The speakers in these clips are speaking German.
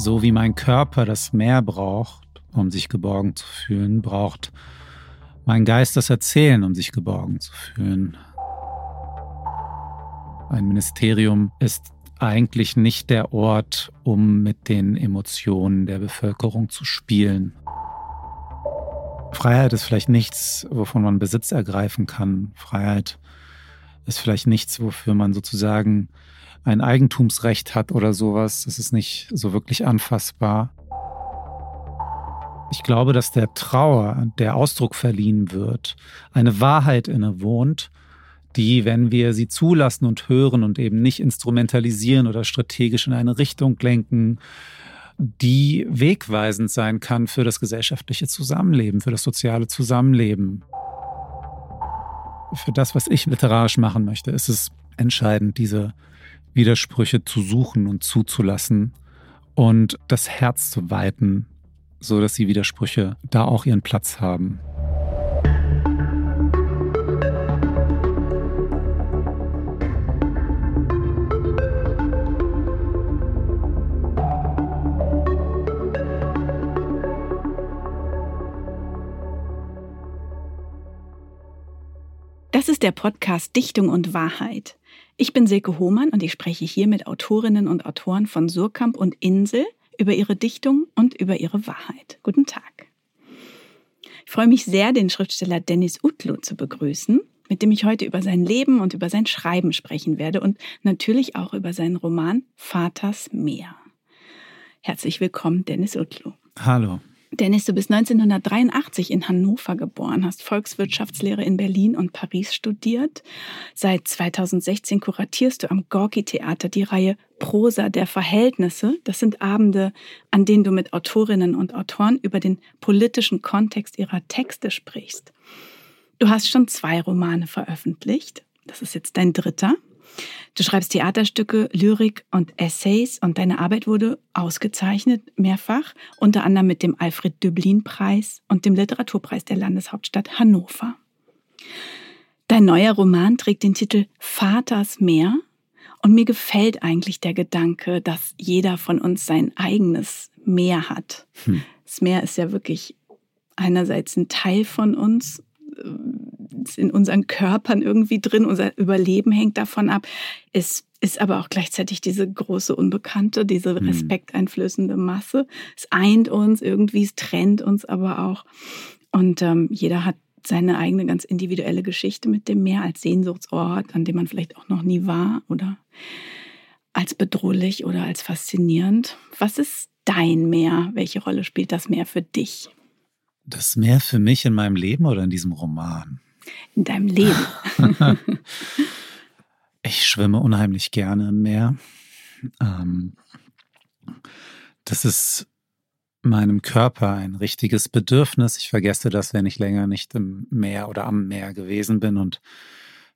So wie mein Körper das Meer braucht, um sich geborgen zu fühlen, braucht mein Geist das Erzählen, um sich geborgen zu fühlen. Ein Ministerium ist eigentlich nicht der Ort, um mit den Emotionen der Bevölkerung zu spielen. Freiheit ist vielleicht nichts, wovon man Besitz ergreifen kann. Freiheit ist vielleicht nichts, wofür man sozusagen ein Eigentumsrecht hat oder sowas. Das ist nicht so wirklich anfassbar. Ich glaube, dass der Trauer, der Ausdruck verliehen wird, eine Wahrheit innewohnt, die, wenn wir sie zulassen und hören und eben nicht instrumentalisieren oder strategisch in eine Richtung lenken, die wegweisend sein kann für das gesellschaftliche Zusammenleben, für das soziale Zusammenleben. Für das, was ich literarisch machen möchte, ist es entscheidend, diese Widersprüche zu suchen und zuzulassen und das Herz zu weiten, so dass die Widersprüche da auch ihren Platz haben. Das ist der Podcast Dichtung und Wahrheit. Ich bin Silke Hohmann und ich spreche hier mit Autorinnen und Autoren von Surkamp und Insel über ihre Dichtung und über ihre Wahrheit. Guten Tag. Ich freue mich sehr, den Schriftsteller Dennis Utlu zu begrüßen, mit dem ich heute über sein Leben und über sein Schreiben sprechen werde und natürlich auch über seinen Roman Vaters Meer. Herzlich willkommen, Dennis Utlu. Hallo. Dennis, du bist 1983 in Hannover geboren, hast Volkswirtschaftslehre in Berlin und Paris studiert. Seit 2016 kuratierst du am Gorki-Theater die Reihe Prosa der Verhältnisse. Das sind Abende, an denen du mit Autorinnen und Autoren über den politischen Kontext ihrer Texte sprichst. Du hast schon zwei Romane veröffentlicht. Das ist jetzt dein dritter. Du schreibst Theaterstücke, Lyrik und Essays und deine Arbeit wurde ausgezeichnet mehrfach, unter anderem mit dem Alfred Döblin-Preis und dem Literaturpreis der Landeshauptstadt Hannover. Dein neuer Roman trägt den Titel Vaters Meer und mir gefällt eigentlich der Gedanke, dass jeder von uns sein eigenes Meer hat. Hm. Das Meer ist ja wirklich einerseits ein Teil von uns, in unseren Körpern irgendwie drin, unser Überleben hängt davon ab. Es ist aber auch gleichzeitig diese große Unbekannte, diese hm. respekteinflößende Masse. Es eint uns irgendwie, es trennt uns aber auch. Und ähm, jeder hat seine eigene ganz individuelle Geschichte mit dem Meer als Sehnsuchtsort, an dem man vielleicht auch noch nie war oder als bedrohlich oder als faszinierend. Was ist dein Meer? Welche Rolle spielt das Meer für dich? Das Meer für mich in meinem Leben oder in diesem Roman? in deinem Leben? ich schwimme unheimlich gerne im Meer. Ähm, das ist meinem Körper ein richtiges Bedürfnis. Ich vergesse das, wenn ich länger nicht im Meer oder am Meer gewesen bin. Und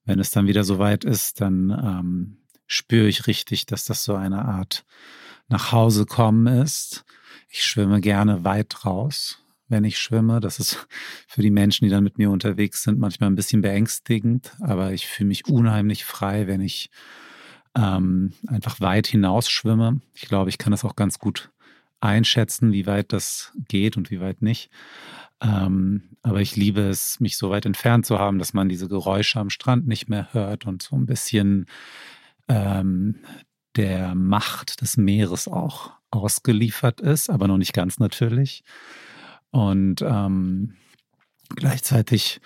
wenn es dann wieder so weit ist, dann ähm, spüre ich richtig, dass das so eine Art nach Hause kommen ist. Ich schwimme gerne weit raus wenn ich schwimme. Das ist für die Menschen, die dann mit mir unterwegs sind, manchmal ein bisschen beängstigend, aber ich fühle mich unheimlich frei, wenn ich ähm, einfach weit hinaus schwimme. Ich glaube, ich kann das auch ganz gut einschätzen, wie weit das geht und wie weit nicht. Ähm, aber ich liebe es, mich so weit entfernt zu haben, dass man diese Geräusche am Strand nicht mehr hört und so ein bisschen ähm, der Macht des Meeres auch ausgeliefert ist, aber noch nicht ganz natürlich. Und ähm, gleichzeitig,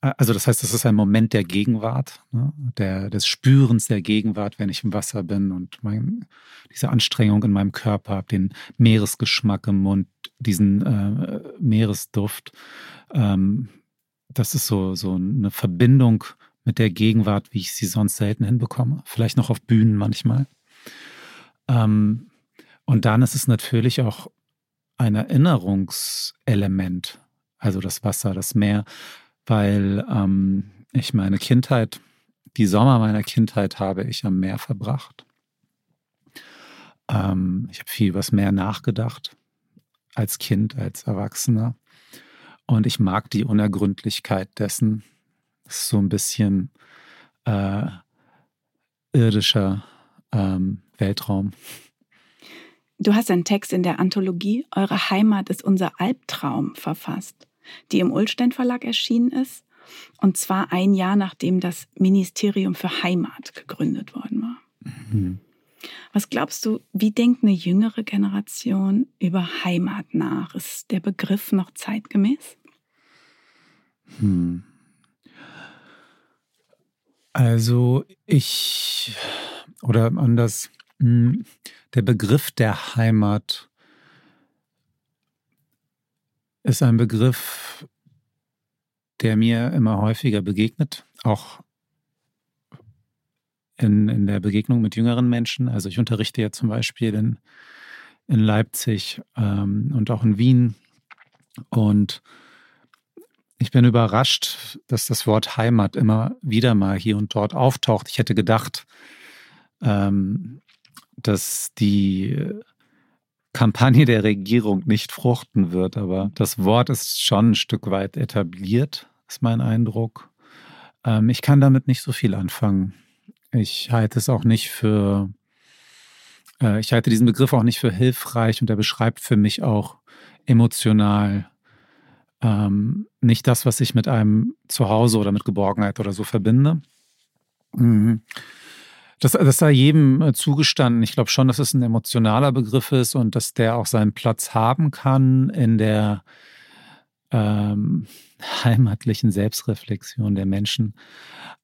äh, also das heißt, das ist ein Moment der Gegenwart, ne? der, des Spürens der Gegenwart, wenn ich im Wasser bin und mein, diese Anstrengung in meinem Körper habe, den Meeresgeschmack im Mund, diesen äh, Meeresduft. Ähm, das ist so, so eine Verbindung mit der Gegenwart, wie ich sie sonst selten hinbekomme. Vielleicht noch auf Bühnen manchmal. Ähm, und dann ist es natürlich auch ein Erinnerungselement, also das Wasser, das Meer, weil ähm, ich meine Kindheit, die Sommer meiner Kindheit habe ich am Meer verbracht. Ähm, ich habe viel über das Meer nachgedacht, als Kind, als Erwachsener. Und ich mag die Unergründlichkeit dessen. Das ist so ein bisschen äh, irdischer ähm, Weltraum. Du hast einen Text in der Anthologie Eure Heimat ist unser Albtraum verfasst, die im Ullstein Verlag erschienen ist. Und zwar ein Jahr nachdem das Ministerium für Heimat gegründet worden war. Mhm. Was glaubst du, wie denkt eine jüngere Generation über Heimat nach? Ist der Begriff noch zeitgemäß? Hm. Also ich, oder anders, der Begriff der Heimat ist ein Begriff, der mir immer häufiger begegnet, auch in, in der Begegnung mit jüngeren Menschen. Also ich unterrichte ja zum Beispiel in, in Leipzig ähm, und auch in Wien. Und ich bin überrascht, dass das Wort Heimat immer wieder mal hier und dort auftaucht. Ich hätte gedacht, ähm, dass die Kampagne der Regierung nicht fruchten wird, aber das Wort ist schon ein Stück weit etabliert, ist mein Eindruck. Ähm, ich kann damit nicht so viel anfangen. Ich halte es auch nicht für, äh, ich halte diesen Begriff auch nicht für hilfreich und er beschreibt für mich auch emotional ähm, nicht das, was ich mit einem Zuhause oder mit Geborgenheit oder so verbinde. Mhm. Das, das sei jedem äh, zugestanden. Ich glaube schon, dass es ein emotionaler Begriff ist und dass der auch seinen Platz haben kann in der ähm, heimatlichen Selbstreflexion der Menschen.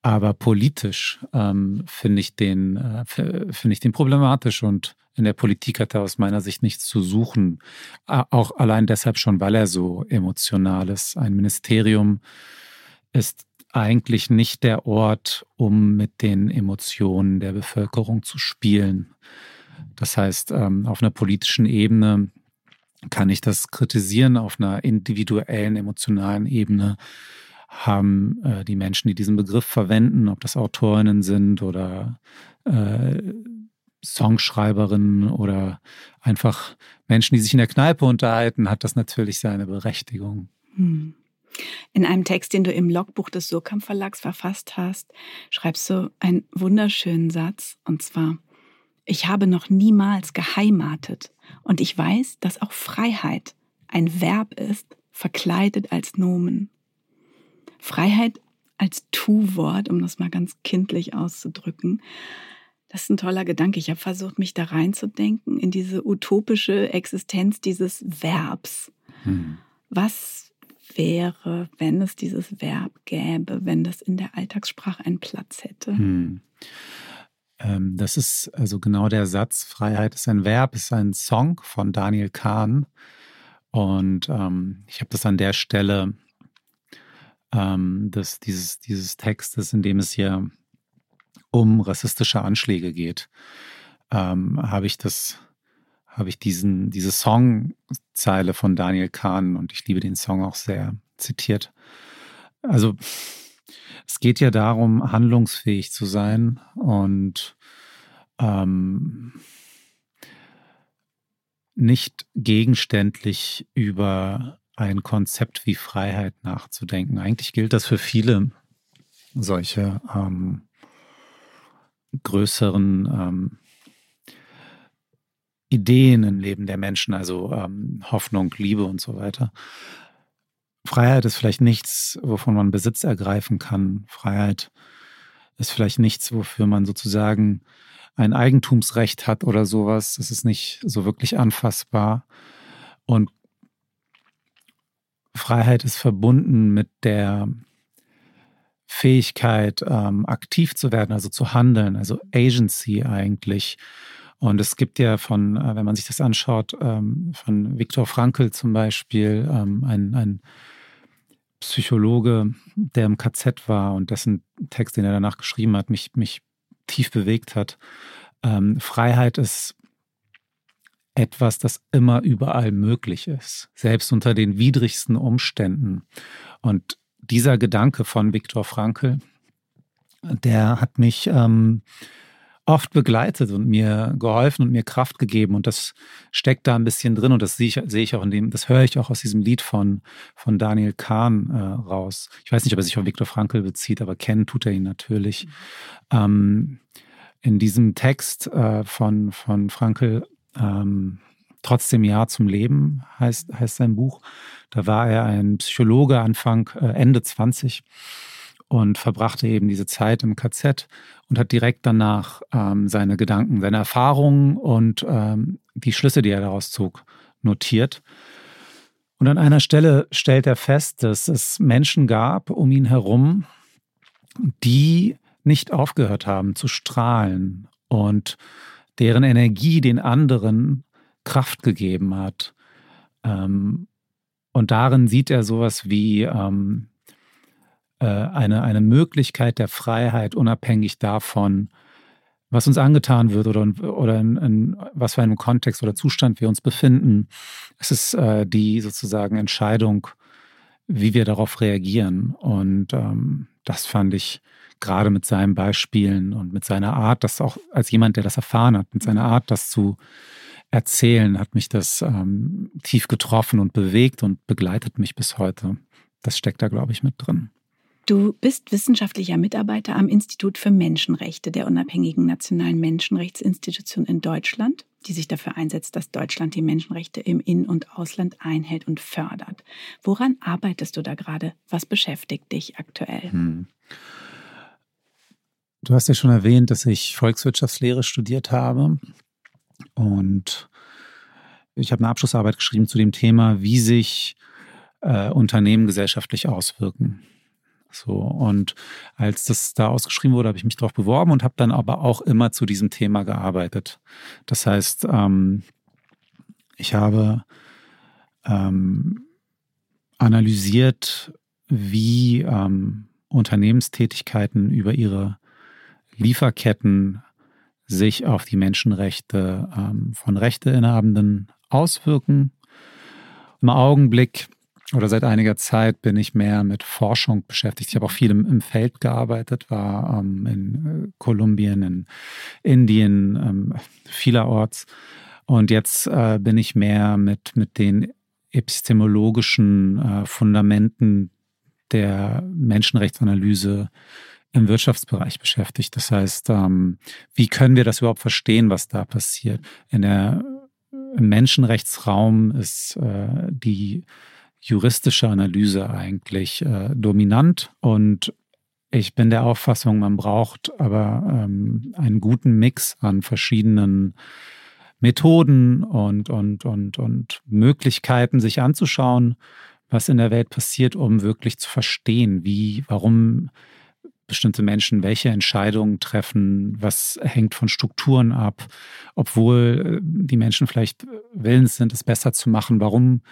Aber politisch ähm, finde ich äh, finde ich den problematisch und in der Politik hat er aus meiner Sicht nichts zu suchen. Auch allein deshalb schon, weil er so emotional ist. Ein Ministerium ist eigentlich nicht der Ort, um mit den Emotionen der Bevölkerung zu spielen. Das heißt, ähm, auf einer politischen Ebene kann ich das kritisieren, auf einer individuellen, emotionalen Ebene haben äh, die Menschen, die diesen Begriff verwenden, ob das Autorinnen sind oder äh, Songschreiberinnen oder einfach Menschen, die sich in der Kneipe unterhalten, hat das natürlich seine Berechtigung. Hm. In einem Text, den du im Logbuch des Surkamp Verlags verfasst hast, schreibst du einen wunderschönen Satz, und zwar, ich habe noch niemals geheimatet und ich weiß, dass auch Freiheit ein Verb ist, verkleidet als Nomen. Freiheit als Tu-Wort, um das mal ganz kindlich auszudrücken. Das ist ein toller Gedanke. Ich habe versucht, mich da reinzudenken in diese utopische Existenz dieses Verbs. Hm. Was wäre, wenn es dieses Verb gäbe, wenn das in der Alltagssprache einen Platz hätte? Hm. Ähm, das ist also genau der Satz, Freiheit ist ein Verb, ist ein Song von Daniel Kahn. Und ähm, ich habe das an der Stelle ähm, des, dieses, dieses Textes, in dem es hier um rassistische Anschläge geht, ähm, habe ich das, habe ich diesen, diese Songzeile von Daniel Kahn und ich liebe den Song auch sehr zitiert. Also es geht ja darum, handlungsfähig zu sein und ähm, nicht gegenständlich über ein Konzept wie Freiheit nachzudenken. Eigentlich gilt das für viele solche ähm, größeren ähm, Ideen im Leben der Menschen, also ähm, Hoffnung, Liebe und so weiter. Freiheit ist vielleicht nichts, wovon man Besitz ergreifen kann. Freiheit ist vielleicht nichts, wofür man sozusagen ein Eigentumsrecht hat oder sowas. Das ist nicht so wirklich anfassbar. Und Freiheit ist verbunden mit der Fähigkeit, ähm, aktiv zu werden, also zu handeln, also Agency eigentlich. Und es gibt ja von, äh, wenn man sich das anschaut, ähm, von Viktor Frankl zum Beispiel, ähm, ein, ein Psychologe, der im KZ war und dessen Text, den er danach geschrieben hat, mich, mich tief bewegt hat. Ähm, Freiheit ist etwas, das immer überall möglich ist, selbst unter den widrigsten Umständen. Und dieser Gedanke von Viktor Frankl, der hat mich ähm, oft begleitet und mir geholfen und mir Kraft gegeben. Und das steckt da ein bisschen drin. Und das sehe ich, sehe ich auch in dem, das höre ich auch aus diesem Lied von, von Daniel Kahn äh, raus. Ich weiß nicht, ob er sich auf Viktor Frankl bezieht, aber kennen tut er ihn natürlich. Mhm. Ähm, in diesem Text äh, von, von Frankl ähm, Trotzdem Ja zum Leben heißt, heißt sein Buch. Da war er ein Psychologe Anfang, äh, Ende 20 und verbrachte eben diese Zeit im KZ und hat direkt danach ähm, seine Gedanken, seine Erfahrungen und ähm, die Schlüsse, die er daraus zog, notiert. Und an einer Stelle stellt er fest, dass es Menschen gab um ihn herum, die nicht aufgehört haben zu strahlen und deren Energie den anderen Kraft gegeben hat. Ähm, und darin sieht er sowas wie ähm, äh, eine, eine Möglichkeit der Freiheit, unabhängig davon, was uns angetan wird oder, oder in, in was für einem Kontext oder Zustand wir uns befinden. Es ist äh, die sozusagen Entscheidung, wie wir darauf reagieren. Und ähm, das fand ich gerade mit seinen Beispielen und mit seiner Art, das auch als jemand, der das erfahren hat, mit seiner Art, das zu Erzählen hat mich das ähm, tief getroffen und bewegt und begleitet mich bis heute. Das steckt da, glaube ich, mit drin. Du bist wissenschaftlicher Mitarbeiter am Institut für Menschenrechte der unabhängigen nationalen Menschenrechtsinstitution in Deutschland, die sich dafür einsetzt, dass Deutschland die Menschenrechte im In- und Ausland einhält und fördert. Woran arbeitest du da gerade? Was beschäftigt dich aktuell? Hm. Du hast ja schon erwähnt, dass ich Volkswirtschaftslehre studiert habe und ich habe eine Abschlussarbeit geschrieben zu dem Thema, wie sich äh, Unternehmen gesellschaftlich auswirken. So, und als das da ausgeschrieben wurde, habe ich mich darauf beworben und habe dann aber auch immer zu diesem Thema gearbeitet. Das heißt, ähm, ich habe ähm, analysiert, wie ähm, Unternehmenstätigkeiten über ihre Lieferketten sich auf die Menschenrechte ähm, von Rechteinhabenden auswirken. Im Augenblick oder seit einiger Zeit bin ich mehr mit Forschung beschäftigt. Ich habe auch viel im, im Feld gearbeitet, war ähm, in äh, Kolumbien, in Indien, ähm, vielerorts. Und jetzt äh, bin ich mehr mit, mit den epistemologischen äh, Fundamenten der Menschenrechtsanalyse im Wirtschaftsbereich beschäftigt. Das heißt, ähm, wie können wir das überhaupt verstehen, was da passiert? In der, Im Menschenrechtsraum ist äh, die juristische Analyse eigentlich äh, dominant und ich bin der Auffassung, man braucht aber ähm, einen guten Mix an verschiedenen Methoden und, und, und, und Möglichkeiten, sich anzuschauen, was in der Welt passiert, um wirklich zu verstehen, wie, warum bestimmte Menschen welche Entscheidungen treffen, was hängt von Strukturen ab, obwohl äh, die Menschen vielleicht willens sind, es besser zu machen. Warum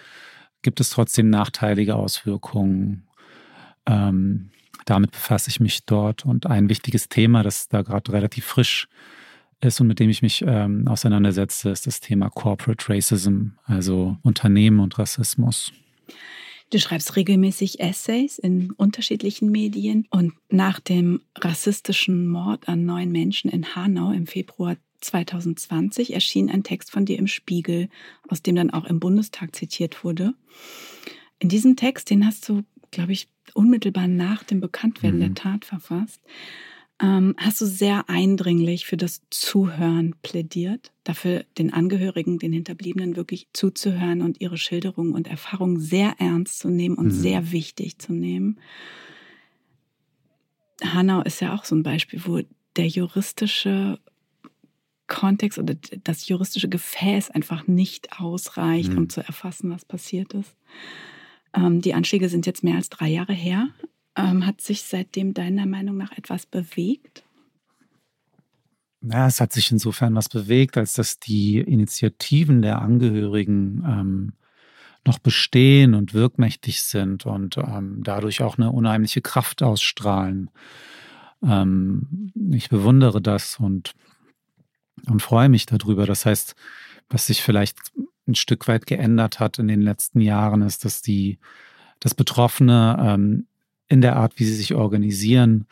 gibt es trotzdem nachteilige Auswirkungen? Ähm, damit befasse ich mich dort. Und ein wichtiges Thema, das da gerade relativ frisch ist und mit dem ich mich ähm, auseinandersetze, ist das Thema Corporate Racism, also Unternehmen und Rassismus. Du schreibst regelmäßig Essays in unterschiedlichen Medien und nach dem rassistischen Mord an neun Menschen in Hanau im Februar 2020 erschien ein Text von dir im Spiegel, aus dem dann auch im Bundestag zitiert wurde. In diesem Text, den hast du, glaube ich, unmittelbar nach dem Bekanntwerden mhm. der Tat verfasst ähm, hast du sehr eindringlich für das Zuhören plädiert, dafür den Angehörigen, den Hinterbliebenen wirklich zuzuhören und ihre Schilderungen und Erfahrungen sehr ernst zu nehmen und mhm. sehr wichtig zu nehmen. Hanau ist ja auch so ein Beispiel, wo der juristische Kontext oder das juristische Gefäß einfach nicht ausreicht, mhm. um zu erfassen, was passiert ist. Ähm, die Anschläge sind jetzt mehr als drei Jahre her. Ähm, hat sich seitdem deiner Meinung nach etwas bewegt? Ja, es hat sich insofern was bewegt, als dass die Initiativen der Angehörigen ähm, noch bestehen und wirkmächtig sind und ähm, dadurch auch eine unheimliche Kraft ausstrahlen. Ähm, ich bewundere das und, und freue mich darüber. Das heißt, was sich vielleicht ein Stück weit geändert hat in den letzten Jahren, ist, dass die, dass Betroffene ähm, in der Art, wie sie sich organisieren,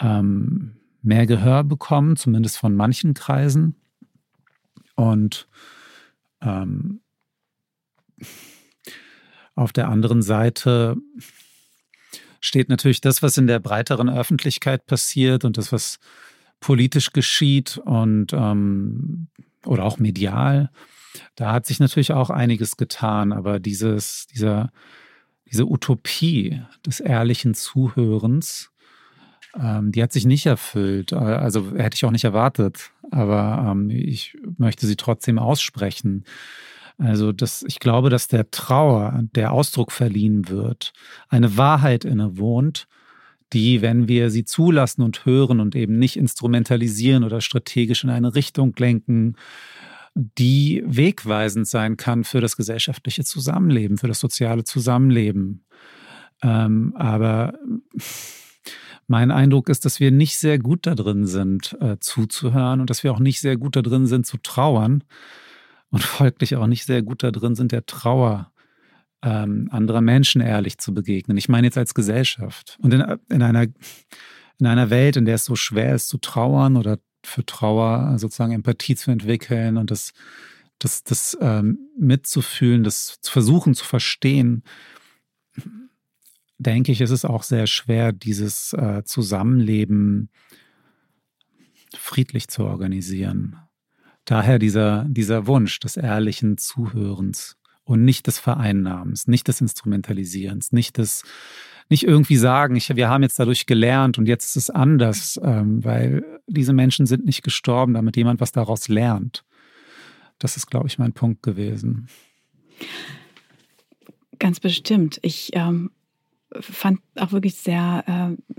ähm, mehr Gehör bekommen, zumindest von manchen Kreisen. Und ähm, auf der anderen Seite steht natürlich das, was in der breiteren Öffentlichkeit passiert und das, was politisch geschieht. Und ähm, oder auch medial. Da hat sich natürlich auch einiges getan, aber dieses, dieser, diese Utopie des ehrlichen Zuhörens, ähm, die hat sich nicht erfüllt. Also hätte ich auch nicht erwartet, aber ähm, ich möchte sie trotzdem aussprechen. Also das, ich glaube, dass der Trauer, der Ausdruck verliehen wird, eine Wahrheit innewohnt, die, wenn wir sie zulassen und hören und eben nicht instrumentalisieren oder strategisch in eine Richtung lenken, die wegweisend sein kann für das gesellschaftliche Zusammenleben, für das soziale Zusammenleben. Ähm, aber mein Eindruck ist, dass wir nicht sehr gut da drin sind, äh, zuzuhören und dass wir auch nicht sehr gut da drin sind, zu trauern und folglich auch nicht sehr gut da drin sind, der Trauer ähm, anderer Menschen ehrlich zu begegnen. Ich meine jetzt als Gesellschaft. Und in, in, einer, in einer Welt, in der es so schwer ist zu trauern oder für Trauer sozusagen Empathie zu entwickeln und das, das, das ähm, mitzufühlen, das zu versuchen zu verstehen, denke ich, ist es auch sehr schwer, dieses äh, Zusammenleben friedlich zu organisieren. Daher dieser, dieser Wunsch des ehrlichen Zuhörens und nicht des Vereinnahmens, nicht des Instrumentalisierens, nicht des, nicht irgendwie sagen, ich, wir haben jetzt dadurch gelernt und jetzt ist es anders, ähm, weil diese Menschen sind nicht gestorben, damit jemand was daraus lernt. Das ist, glaube ich, mein Punkt gewesen. Ganz bestimmt. Ich ähm, fand auch wirklich sehr äh,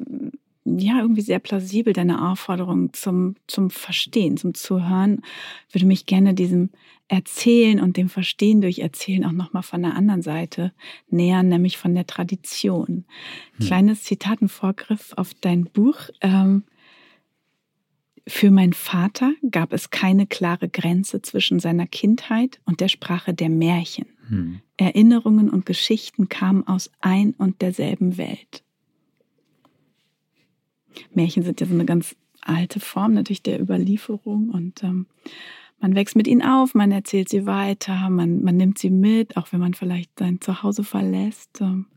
ja, irgendwie sehr plausibel, deine Aufforderung zum, zum Verstehen, zum Zuhören. Würde mich gerne diesem Erzählen und dem Verstehen durch Erzählen auch nochmal von der anderen Seite nähern, nämlich von der Tradition. Hm. Kleines Zitatenvorgriff auf dein Buch. Ähm, für meinen Vater gab es keine klare Grenze zwischen seiner Kindheit und der Sprache der Märchen. Hm. Erinnerungen und Geschichten kamen aus ein und derselben Welt. Märchen sind ja so eine ganz alte Form natürlich der Überlieferung und ähm, man wächst mit ihnen auf, man erzählt sie weiter, man, man nimmt sie mit, auch wenn man vielleicht sein Zuhause verlässt. Ähm,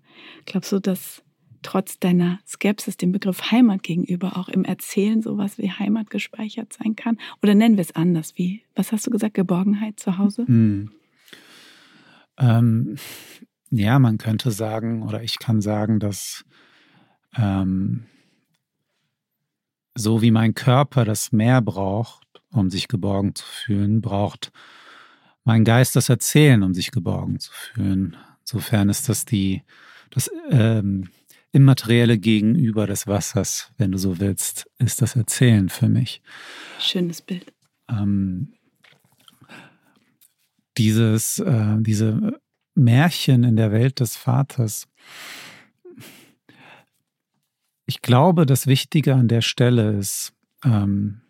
glaubst du, dass trotz deiner Skepsis dem Begriff Heimat gegenüber auch im Erzählen sowas wie Heimat gespeichert sein kann? Oder nennen wir es anders? Wie, was hast du gesagt? Geborgenheit zu Hause? Hm. Ähm, ja, man könnte sagen, oder ich kann sagen, dass ähm, so wie mein Körper das Meer braucht, um sich geborgen zu fühlen, braucht mein Geist das Erzählen, um sich geborgen zu fühlen. Insofern ist das die, das ähm, immaterielle Gegenüber des Wassers, wenn du so willst, ist das Erzählen für mich. Schönes Bild. Ähm, dieses, äh, diese Märchen in der Welt des Vaters, ich glaube, das Wichtige an der Stelle ist ähm,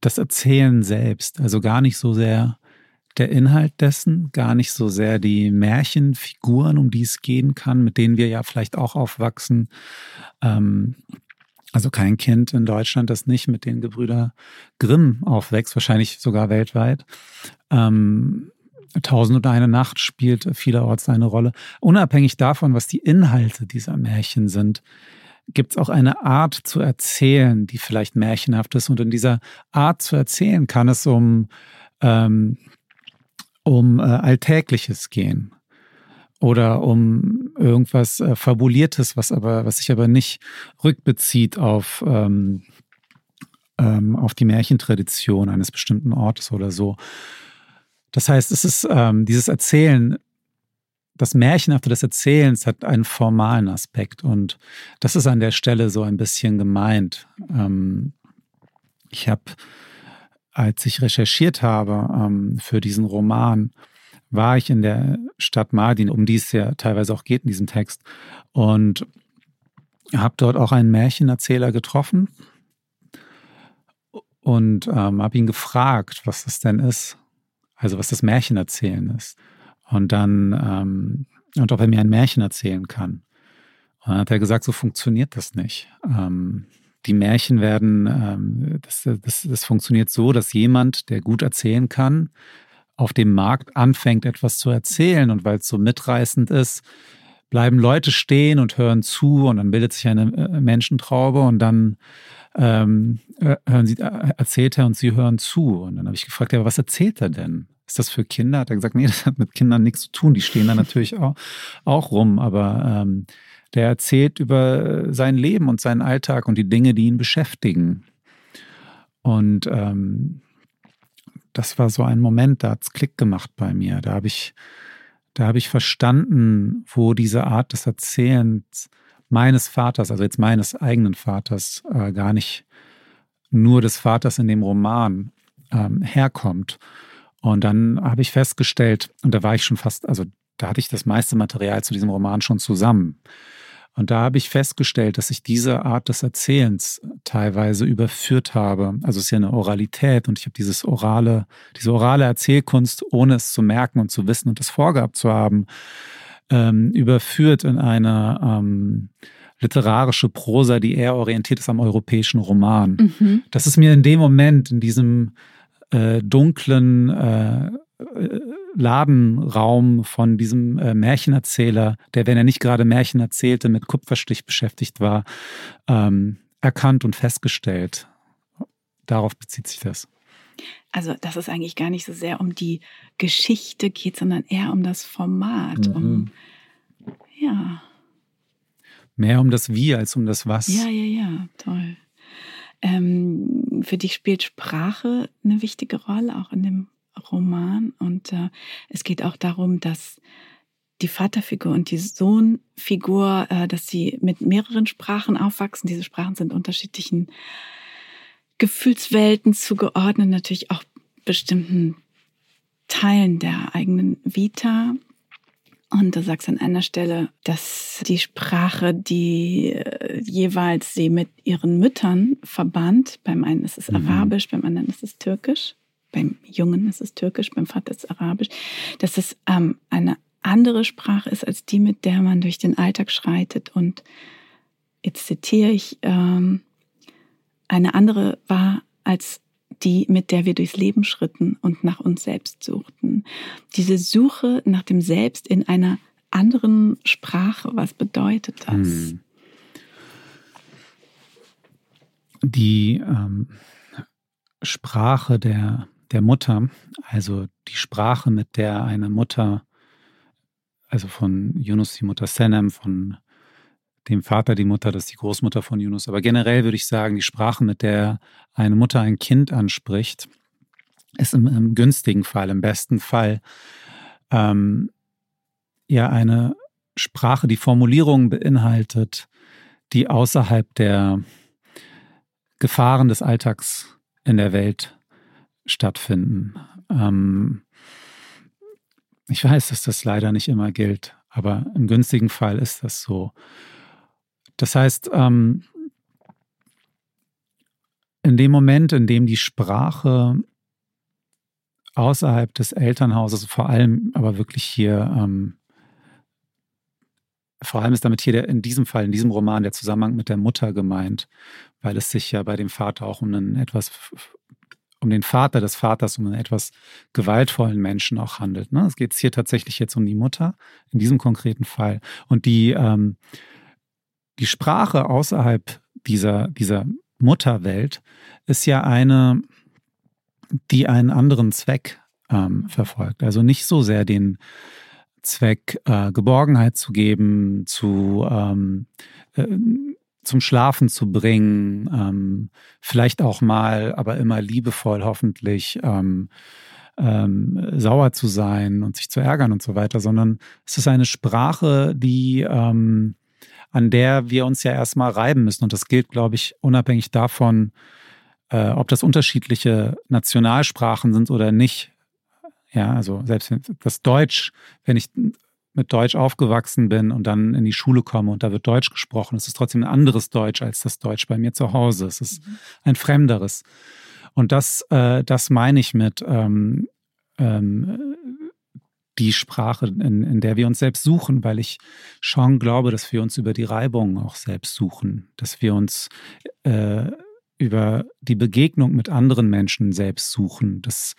das Erzählen selbst. Also gar nicht so sehr der Inhalt dessen, gar nicht so sehr die Märchenfiguren, um die es gehen kann, mit denen wir ja vielleicht auch aufwachsen. Ähm, also kein Kind in Deutschland, das nicht mit den Gebrüder Grimm aufwächst, wahrscheinlich sogar weltweit. Ähm, Tausend und eine Nacht spielt vielerorts eine Rolle. Unabhängig davon, was die Inhalte dieser Märchen sind, gibt es auch eine Art zu erzählen, die vielleicht märchenhaft ist. Und in dieser Art zu erzählen kann es um, ähm, um äh, Alltägliches gehen oder um irgendwas äh, Fabuliertes, was aber, was sich aber nicht rückbezieht auf, ähm, ähm, auf die Märchentradition eines bestimmten Ortes oder so. Das heißt, es ist ähm, dieses Erzählen das Märchenhafte des Erzählens hat einen formalen Aspekt und das ist an der Stelle so ein bisschen gemeint. Ähm, ich habe, als ich recherchiert habe ähm, für diesen Roman, war ich in der Stadt Mardin, um die es ja teilweise auch geht in diesem Text, und habe dort auch einen Märchenerzähler getroffen und ähm, habe ihn gefragt, was das denn ist, also was das Märchenerzählen ist. Und dann, ähm, und ob er mir ein Märchen erzählen kann. Und dann hat er gesagt, so funktioniert das nicht. Ähm, die Märchen werden, ähm, das, das, das funktioniert so, dass jemand, der gut erzählen kann, auf dem Markt anfängt, etwas zu erzählen. Und weil es so mitreißend ist, bleiben Leute stehen und hören zu und dann bildet sich eine äh, Menschentraube und dann ähm, äh, hören Sie, äh, erzählt er und Sie hören zu. Und dann habe ich gefragt, ja, was erzählt er denn? Ist das für Kinder? Hat er gesagt, nee, das hat mit Kindern nichts zu tun. Die stehen da natürlich auch, auch rum, aber ähm, der erzählt über sein Leben und seinen Alltag und die Dinge, die ihn beschäftigen. Und ähm, das war so ein Moment, da hat es Klick gemacht bei mir. Da habe ich, da habe ich verstanden, wo diese Art des Erzählens meines Vaters, also jetzt meines eigenen Vaters, äh, gar nicht nur des Vaters in dem Roman ähm, herkommt. Und dann habe ich festgestellt, und da war ich schon fast, also da hatte ich das meiste Material zu diesem Roman schon zusammen. Und da habe ich festgestellt, dass ich diese Art des Erzählens teilweise überführt habe. Also es ist ja eine Oralität und ich habe dieses orale, diese orale Erzählkunst, ohne es zu merken und zu wissen und es vorgehabt zu haben, ähm, überführt in eine ähm, literarische Prosa, die eher orientiert ist am europäischen Roman. Mhm. Das ist mir in dem Moment, in diesem äh, dunklen äh, Ladenraum von diesem äh, Märchenerzähler, der, wenn er nicht gerade Märchen erzählte, mit Kupferstich beschäftigt war, ähm, erkannt und festgestellt. Darauf bezieht sich das. Also, dass es eigentlich gar nicht so sehr um die Geschichte geht, sondern eher um das Format. Mhm. Um, ja. Mehr um das Wie als um das Was. Ja, ja, ja, toll. Ähm, für dich spielt Sprache eine wichtige Rolle, auch in dem Roman. Und äh, es geht auch darum, dass die Vaterfigur und die Sohnfigur, äh, dass sie mit mehreren Sprachen aufwachsen. Diese Sprachen sind unterschiedlichen Gefühlswelten zugeordnet, natürlich auch bestimmten Teilen der eigenen Vita. Und du sagst an einer Stelle, dass die Sprache, die äh, jeweils sie mit ihren Müttern verband, beim einen ist es mhm. Arabisch, beim anderen ist es Türkisch, beim Jungen ist es Türkisch, beim Vater ist es Arabisch, dass es ähm, eine andere Sprache ist als die, mit der man durch den Alltag schreitet. Und jetzt zitiere ich, ähm, eine andere war als die, mit der wir durchs Leben schritten und nach uns selbst suchten. Diese Suche nach dem Selbst in einer anderen Sprache, was bedeutet das? Hm. Die ähm, Sprache der, der Mutter, also die Sprache, mit der eine Mutter, also von Yunus die Mutter Senem, von dem Vater, die Mutter, das ist die Großmutter von Yunus. Aber generell würde ich sagen, die Sprache, mit der eine Mutter ein Kind anspricht, ist im, im günstigen Fall, im besten Fall, ähm, ja eine Sprache, die Formulierungen beinhaltet, die außerhalb der Gefahren des Alltags in der Welt stattfinden. Ähm, ich weiß, dass das leider nicht immer gilt, aber im günstigen Fall ist das so. Das heißt, ähm, in dem Moment, in dem die Sprache außerhalb des Elternhauses, vor allem aber wirklich hier, ähm, vor allem ist damit hier der, in diesem Fall, in diesem Roman, der Zusammenhang mit der Mutter gemeint, weil es sich ja bei dem Vater auch um einen etwas, um den Vater des Vaters, um einen etwas gewaltvollen Menschen auch handelt. Ne? Es geht hier tatsächlich jetzt um die Mutter, in diesem konkreten Fall. Und die, ähm, die Sprache außerhalb dieser, dieser Mutterwelt ist ja eine, die einen anderen Zweck ähm, verfolgt. Also nicht so sehr den Zweck, äh, Geborgenheit zu geben, zu, ähm, äh, zum Schlafen zu bringen, ähm, vielleicht auch mal, aber immer liebevoll hoffentlich ähm, ähm, sauer zu sein und sich zu ärgern und so weiter, sondern es ist eine Sprache, die ähm, an der wir uns ja erstmal reiben müssen. Und das gilt, glaube ich, unabhängig davon, äh, ob das unterschiedliche Nationalsprachen sind oder nicht. Ja, also selbst das Deutsch, wenn ich mit Deutsch aufgewachsen bin und dann in die Schule komme und da wird Deutsch gesprochen, es ist trotzdem ein anderes Deutsch als das Deutsch bei mir zu Hause. Es ist mhm. ein fremderes. Und das, äh, das meine ich mit ähm, ähm, die Sprache, in, in der wir uns selbst suchen, weil ich schon glaube, dass wir uns über die Reibungen auch selbst suchen, dass wir uns äh, über die Begegnung mit anderen Menschen selbst suchen, dass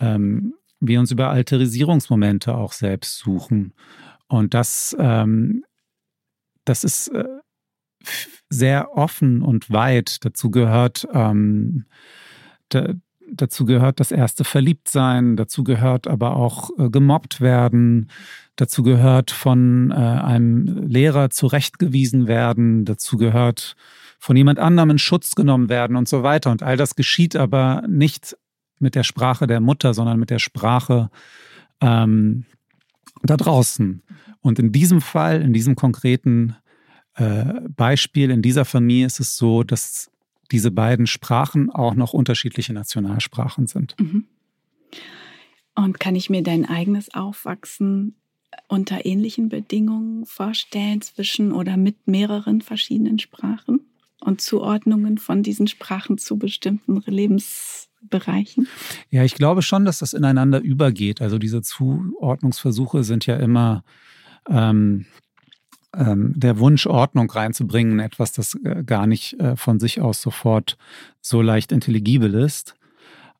ähm, wir uns über Alterisierungsmomente auch selbst suchen. Und das, ähm, das ist äh, sehr offen und weit. Dazu gehört, ähm, da, dazu gehört das erste Verliebtsein, dazu gehört aber auch äh, gemobbt werden, dazu gehört von äh, einem Lehrer zurechtgewiesen werden, dazu gehört von jemand anderem in Schutz genommen werden und so weiter. Und all das geschieht aber nicht mit der Sprache der Mutter, sondern mit der Sprache ähm, da draußen. Und in diesem Fall, in diesem konkreten äh, Beispiel, in dieser Familie ist es so, dass diese beiden Sprachen auch noch unterschiedliche Nationalsprachen sind. Mhm. Und kann ich mir dein eigenes Aufwachsen unter ähnlichen Bedingungen vorstellen, zwischen oder mit mehreren verschiedenen Sprachen und Zuordnungen von diesen Sprachen zu bestimmten Lebensbereichen? Ja, ich glaube schon, dass das ineinander übergeht. Also diese Zuordnungsversuche sind ja immer ähm, ähm, der Wunsch, Ordnung reinzubringen, etwas, das äh, gar nicht äh, von sich aus sofort so leicht intelligibel ist.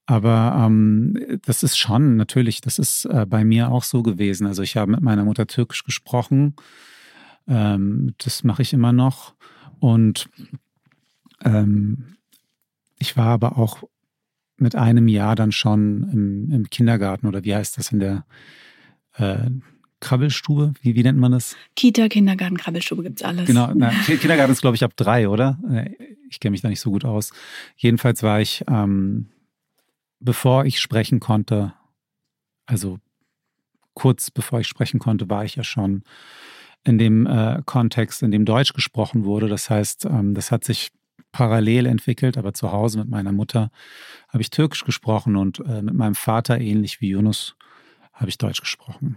Aber ähm, das ist schon, natürlich, das ist äh, bei mir auch so gewesen. Also ich habe mit meiner Mutter Türkisch gesprochen. Ähm, das mache ich immer noch. Und ähm, ich war aber auch mit einem Jahr dann schon im, im Kindergarten oder wie heißt das in der äh, Krabbelstube? Wie, wie nennt man das? Kita, Kindergarten, Krabbelstube gibt es alles. Genau, na, Kindergarten ist, glaube ich, ab drei, oder? Äh, ich kenne mich da nicht so gut aus. Jedenfalls war ich, ähm, bevor ich sprechen konnte, also kurz bevor ich sprechen konnte, war ich ja schon in dem äh, Kontext, in dem Deutsch gesprochen wurde. Das heißt, ähm, das hat sich parallel entwickelt, aber zu Hause mit meiner Mutter habe ich Türkisch gesprochen und äh, mit meinem Vater, ähnlich wie Yunus, habe ich Deutsch gesprochen.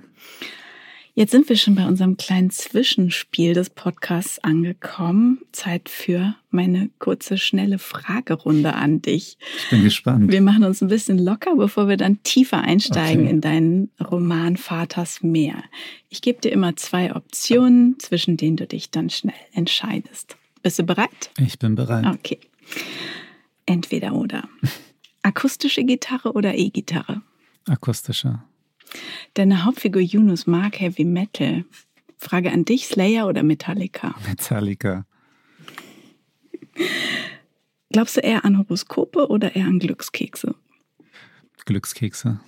Jetzt sind wir schon bei unserem kleinen Zwischenspiel des Podcasts angekommen. Zeit für meine kurze, schnelle Fragerunde an dich. Ich bin gespannt. Wir machen uns ein bisschen locker, bevor wir dann tiefer einsteigen okay. in deinen Roman Vaters Meer. Ich gebe dir immer zwei Optionen, zwischen denen du dich dann schnell entscheidest. Bist du bereit? Ich bin bereit. Okay. Entweder oder. Akustische Gitarre oder E-Gitarre? Akustische. Deine Hauptfigur Yunus mag Heavy Metal. Frage an dich, Slayer oder Metallica? Metallica. Glaubst du eher an Horoskope oder eher an Glückskekse? Glückskekse.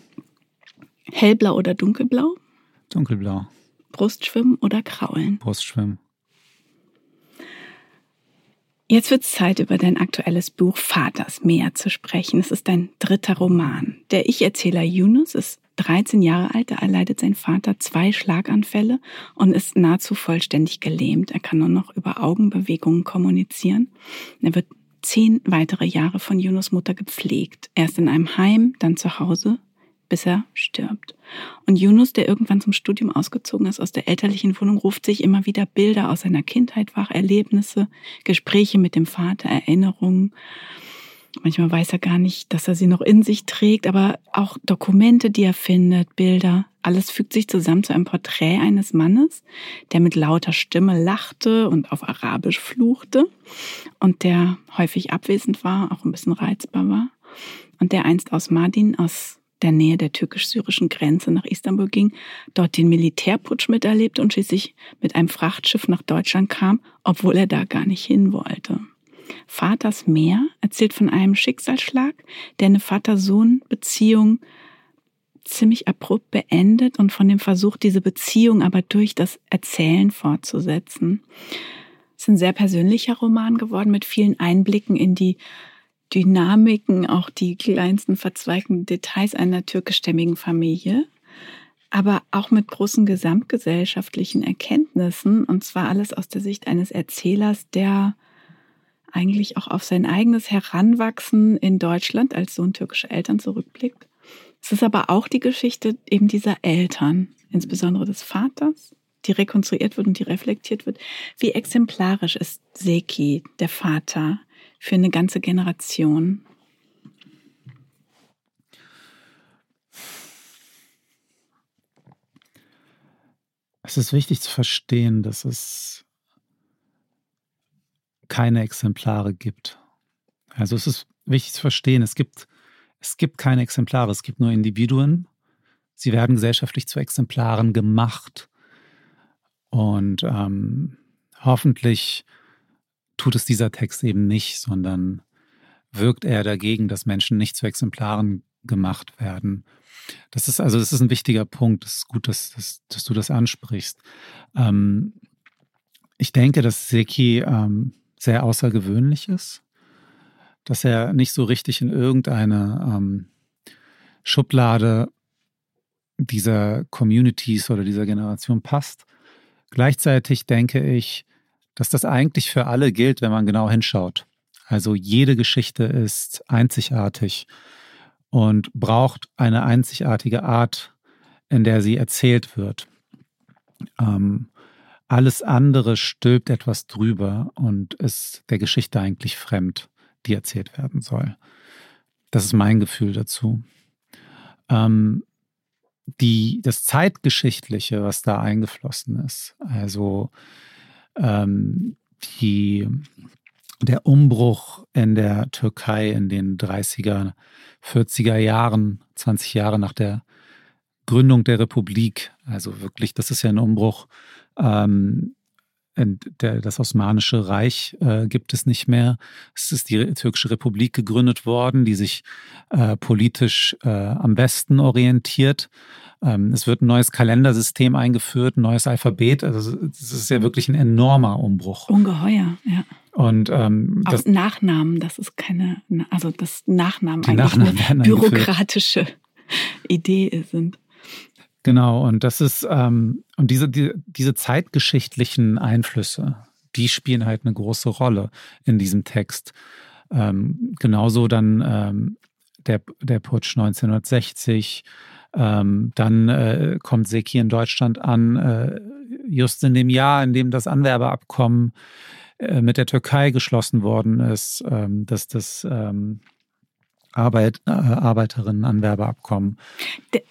Hellblau oder dunkelblau? Dunkelblau. Brustschwimmen oder Kraulen? Brustschwimmen. Jetzt wird es Zeit, über dein aktuelles Buch Vaters Meer zu sprechen. Es ist dein dritter Roman. Der Ich-Erzähler Yunus ist 13 Jahre alt, da erleidet sein Vater zwei Schlaganfälle und ist nahezu vollständig gelähmt. Er kann nur noch über Augenbewegungen kommunizieren. Er wird zehn weitere Jahre von Yunus Mutter gepflegt. Erst in einem Heim, dann zu Hause, bis er stirbt. Und Yunus, der irgendwann zum Studium ausgezogen ist aus der elterlichen Wohnung, ruft sich immer wieder Bilder aus seiner Kindheit wach, Erlebnisse, Gespräche mit dem Vater, Erinnerungen. Manchmal weiß er gar nicht, dass er sie noch in sich trägt, aber auch Dokumente, die er findet, Bilder, alles fügt sich zusammen zu einem Porträt eines Mannes, der mit lauter Stimme lachte und auf Arabisch fluchte und der häufig abwesend war, auch ein bisschen reizbar war und der einst aus Mardin, aus der Nähe der türkisch-syrischen Grenze nach Istanbul ging, dort den Militärputsch miterlebt und schließlich mit einem Frachtschiff nach Deutschland kam, obwohl er da gar nicht hin wollte. Vaters Meer erzählt von einem Schicksalsschlag, der eine Vater-Sohn-Beziehung ziemlich abrupt beendet und von dem Versuch, diese Beziehung aber durch das Erzählen fortzusetzen. Es ist ein sehr persönlicher Roman geworden mit vielen Einblicken in die Dynamiken, auch die kleinsten verzweigten Details einer türkischstämmigen Familie, aber auch mit großen gesamtgesellschaftlichen Erkenntnissen, und zwar alles aus der Sicht eines Erzählers, der eigentlich auch auf sein eigenes Heranwachsen in Deutschland als Sohn türkischer Eltern zurückblickt. Es ist aber auch die Geschichte eben dieser Eltern, insbesondere des Vaters, die rekonstruiert wird und die reflektiert wird. Wie exemplarisch ist Seki, der Vater, für eine ganze Generation? Es ist wichtig zu verstehen, dass es keine Exemplare gibt. Also es ist wichtig zu verstehen, es gibt, es gibt keine Exemplare, es gibt nur Individuen. Sie werden gesellschaftlich zu Exemplaren gemacht. Und ähm, hoffentlich tut es dieser Text eben nicht, sondern wirkt er dagegen, dass Menschen nicht zu Exemplaren gemacht werden. Das ist also, das ist ein wichtiger Punkt. Es ist gut, dass, dass, dass du das ansprichst. Ähm, ich denke, dass Seki ähm, sehr außergewöhnlich ist, dass er nicht so richtig in irgendeine ähm, Schublade dieser Communities oder dieser Generation passt. Gleichzeitig denke ich, dass das eigentlich für alle gilt, wenn man genau hinschaut. Also jede Geschichte ist einzigartig und braucht eine einzigartige Art, in der sie erzählt wird. Ähm, alles andere stülpt etwas drüber und ist der Geschichte eigentlich fremd, die erzählt werden soll. Das ist mein Gefühl dazu. Ähm, die, das Zeitgeschichtliche, was da eingeflossen ist, also ähm, die, der Umbruch in der Türkei in den 30er, 40er Jahren, 20 Jahre nach der Gründung der Republik. Also wirklich, das ist ja ein Umbruch. Ähm, der, das Osmanische Reich äh, gibt es nicht mehr. Es ist die türkische Republik gegründet worden, die sich äh, politisch äh, am Westen orientiert. Ähm, es wird ein neues Kalendersystem eingeführt, ein neues Alphabet. Also es ist ja wirklich ein enormer Umbruch. Ungeheuer, ja. Und ähm, auch Nachnamen, das ist keine, also das Nachnamen die eigentlich Nachnamen eine bürokratische Idee sind. Genau, und das ist, ähm, und diese, die, diese zeitgeschichtlichen Einflüsse, die spielen halt eine große Rolle in diesem Text. Ähm, genauso dann ähm, der, der Putsch 1960, ähm, dann äh, kommt Seki in Deutschland an, äh, just in dem Jahr, in dem das Anwerbeabkommen äh, mit der Türkei geschlossen worden ist, ähm, dass das ähm, Arbeit, äh, Arbeiterinnen-Anwerbeabkommen.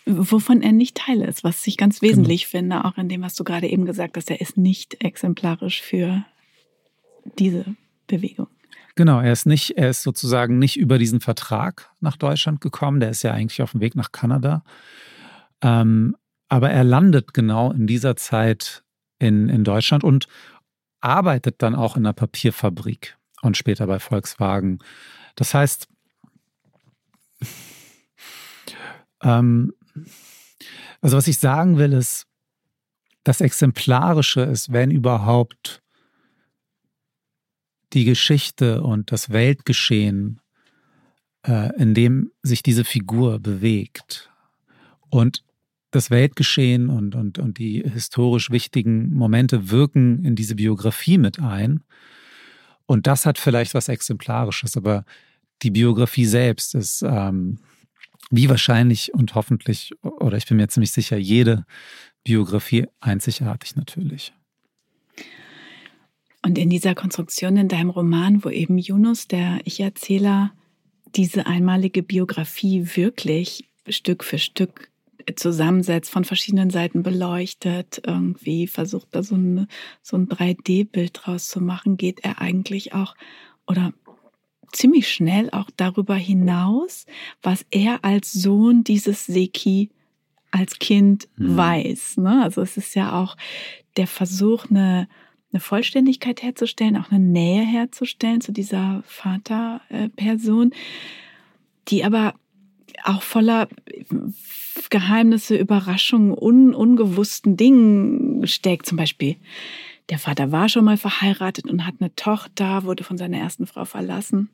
Wovon er nicht Teil ist, was ich ganz wesentlich genau. finde, auch in dem, was du gerade eben gesagt hast, er ist nicht exemplarisch für diese Bewegung. Genau, er ist nicht, er ist sozusagen nicht über diesen Vertrag nach Deutschland gekommen, der ist ja eigentlich auf dem Weg nach Kanada. Ähm, aber er landet genau in dieser Zeit in, in Deutschland und arbeitet dann auch in einer Papierfabrik und später bei Volkswagen. Das heißt, ähm, also was ich sagen will, ist, das Exemplarische ist, wenn überhaupt, die Geschichte und das Weltgeschehen, äh, in dem sich diese Figur bewegt. Und das Weltgeschehen und, und, und die historisch wichtigen Momente wirken in diese Biografie mit ein. Und das hat vielleicht was Exemplarisches, aber die Biografie selbst ist ähm, wie wahrscheinlich und hoffentlich, oder ich bin mir ziemlich sicher, jede Biografie einzigartig natürlich. Und in dieser Konstruktion in deinem Roman, wo eben Yunus, der Ich-Erzähler, diese einmalige Biografie wirklich Stück für Stück zusammensetzt, von verschiedenen Seiten beleuchtet, irgendwie versucht da so, eine, so ein 3D-Bild draus zu machen, geht er eigentlich auch oder ziemlich schnell auch darüber hinaus, was er als Sohn dieses Seki als Kind mhm. weiß. Ne? Also es ist ja auch der Versuch, eine, eine Vollständigkeit herzustellen, auch eine Nähe herzustellen zu dieser Vaterperson, die aber auch voller Geheimnisse, Überraschungen, un, ungewussten Dingen steckt. Zum Beispiel, der Vater war schon mal verheiratet und hat eine Tochter, wurde von seiner ersten Frau verlassen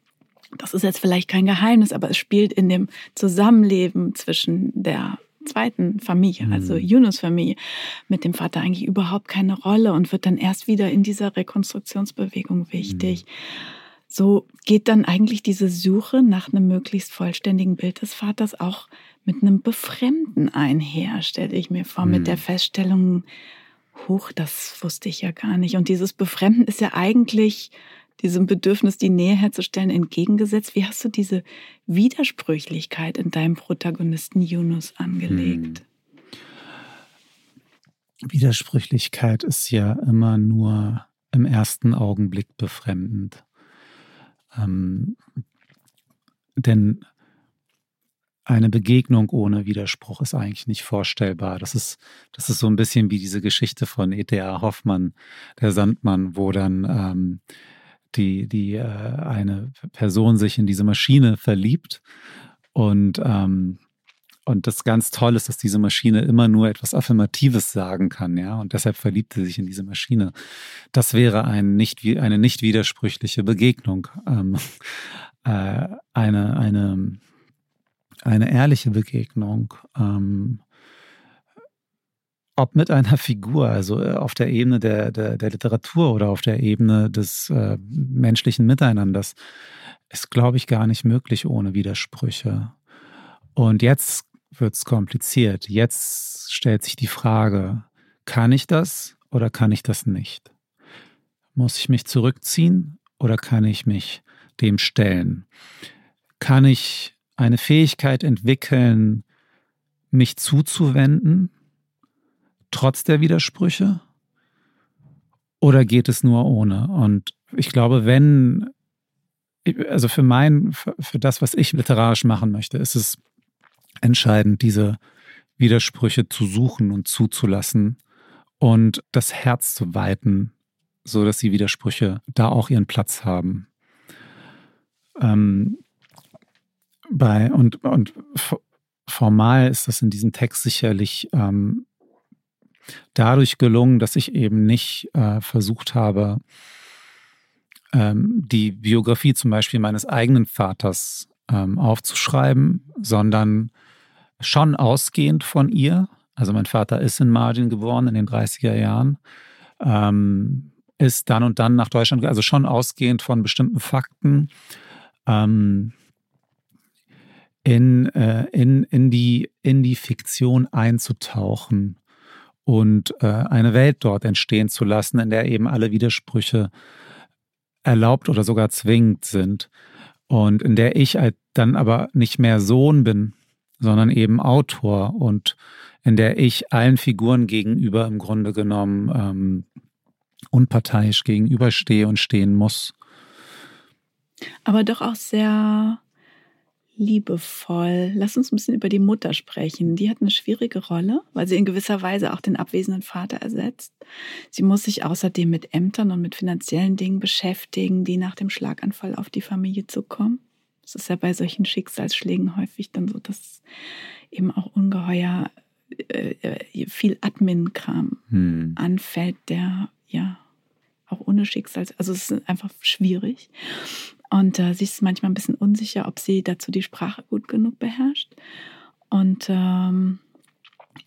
das ist jetzt vielleicht kein Geheimnis, aber es spielt in dem Zusammenleben zwischen der zweiten Familie, also mhm. Yunus Familie, mit dem Vater eigentlich überhaupt keine Rolle und wird dann erst wieder in dieser Rekonstruktionsbewegung wichtig. Mhm. So geht dann eigentlich diese Suche nach einem möglichst vollständigen Bild des Vaters auch mit einem Befremden einher, stelle ich mir vor, mit der Feststellung, hoch, das wusste ich ja gar nicht. Und dieses Befremden ist ja eigentlich diesem Bedürfnis, die Nähe herzustellen, entgegengesetzt. Wie hast du diese Widersprüchlichkeit in deinem Protagonisten Yunus angelegt? Hm. Widersprüchlichkeit ist ja immer nur im ersten Augenblick befremdend. Ähm, denn eine Begegnung ohne Widerspruch ist eigentlich nicht vorstellbar. Das ist, das ist so ein bisschen wie diese Geschichte von E.T.A. Hoffmann, der Sandmann, wo dann ähm, die, die äh, eine Person sich in diese Maschine verliebt und ähm, und das ganz toll ist, dass diese Maschine immer nur etwas Affirmatives sagen kann, ja. Und deshalb verliebt sie sich in diese Maschine. Das wäre ein nicht, eine nicht widersprüchliche Begegnung. Ähm, äh, eine, eine, eine ehrliche Begegnung. Ähm, ob mit einer Figur, also äh, auf der Ebene der, der, der Literatur oder auf der Ebene des äh, menschlichen Miteinanders, ist, glaube ich, gar nicht möglich ohne Widersprüche. Und jetzt wird es kompliziert. Jetzt stellt sich die Frage, kann ich das oder kann ich das nicht? Muss ich mich zurückziehen oder kann ich mich dem stellen? Kann ich eine Fähigkeit entwickeln, mich zuzuwenden trotz der Widersprüche? Oder geht es nur ohne? Und ich glaube, wenn, also für mein, für das, was ich literarisch machen möchte, ist es entscheidend, diese Widersprüche zu suchen und zuzulassen und das Herz zu weiten, so dass die Widersprüche da auch ihren Platz haben. Ähm, bei, und, und formal ist das in diesem Text sicherlich ähm, dadurch gelungen, dass ich eben nicht äh, versucht habe, ähm, die Biografie zum Beispiel meines eigenen Vaters ähm, aufzuschreiben, sondern schon ausgehend von ihr. Also mein Vater ist in Margin geboren in den 30er Jahren, ähm, ist dann und dann nach Deutschland, also schon ausgehend von bestimmten Fakten. Ähm, in, äh, in, in, die, in die Fiktion einzutauchen und äh, eine Welt dort entstehen zu lassen, in der eben alle Widersprüche erlaubt oder sogar zwingend sind und in der ich halt dann aber nicht mehr Sohn bin, sondern eben Autor und in der ich allen Figuren gegenüber im Grunde genommen ähm, unparteiisch gegenüberstehe und stehen muss. Aber doch auch sehr liebevoll. Lass uns ein bisschen über die Mutter sprechen. Die hat eine schwierige Rolle, weil sie in gewisser Weise auch den abwesenden Vater ersetzt. Sie muss sich außerdem mit Ämtern und mit finanziellen Dingen beschäftigen, die nach dem Schlaganfall auf die Familie zukommen. Das ist ja bei solchen Schicksalsschlägen häufig dann so, dass eben auch ungeheuer äh, äh viel Admin-Kram hm. anfällt, der ja auch ohne Schicksals, also es ist einfach schwierig. Und äh, sie ist manchmal ein bisschen unsicher, ob sie dazu die Sprache gut genug beherrscht. Und ähm,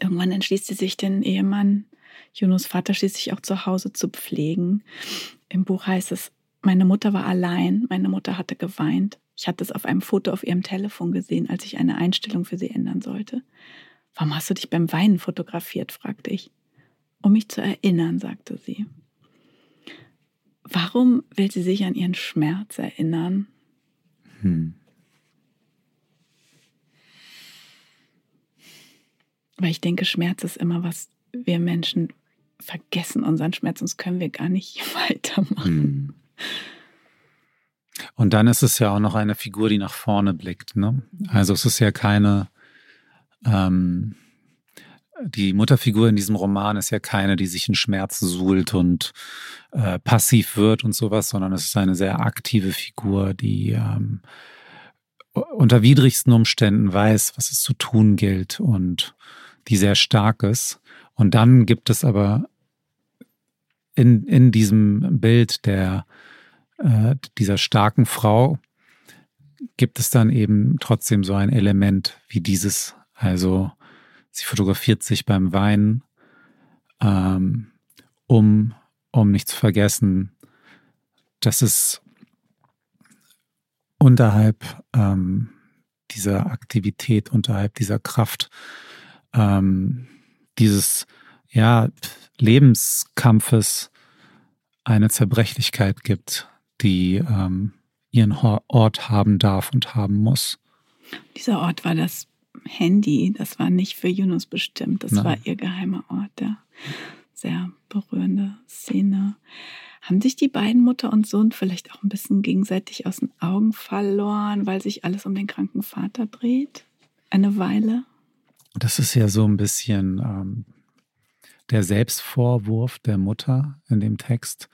irgendwann entschließt sie sich, den Ehemann, Junos Vater, schließlich auch zu Hause zu pflegen. Im Buch heißt es, meine Mutter war allein, meine Mutter hatte geweint. Ich hatte es auf einem Foto auf ihrem Telefon gesehen, als ich eine Einstellung für sie ändern sollte. Warum hast du dich beim Weinen fotografiert? fragte ich. Um mich zu erinnern, sagte sie. Warum will sie sich an ihren Schmerz erinnern? Hm. Weil ich denke, Schmerz ist immer, was wir Menschen vergessen, unseren Schmerz, sonst können wir gar nicht weitermachen. Hm. Und dann ist es ja auch noch eine Figur, die nach vorne blickt. Ne? Also es ist ja keine, ähm, die Mutterfigur in diesem Roman ist ja keine, die sich in Schmerz suhlt und äh, passiv wird und sowas, sondern es ist eine sehr aktive Figur, die ähm, unter widrigsten Umständen weiß, was es zu tun gilt und die sehr stark ist. Und dann gibt es aber in, in diesem Bild der, äh, dieser starken Frau, gibt es dann eben trotzdem so ein Element wie dieses. Also Sie fotografiert sich beim Weinen, ähm, um, um nicht zu vergessen, dass es unterhalb ähm, dieser Aktivität, unterhalb dieser Kraft, ähm, dieses ja, Lebenskampfes eine Zerbrechlichkeit gibt, die ähm, ihren Ort haben darf und haben muss. Dieser Ort war das Handy, das war nicht für Yunus bestimmt, das Nein. war ihr geheimer Ort. Ja. Sehr berührende Szene. Haben sich die beiden Mutter und Sohn vielleicht auch ein bisschen gegenseitig aus den Augen verloren, weil sich alles um den kranken Vater dreht? Eine Weile? Das ist ja so ein bisschen ähm, der Selbstvorwurf der Mutter in dem Text,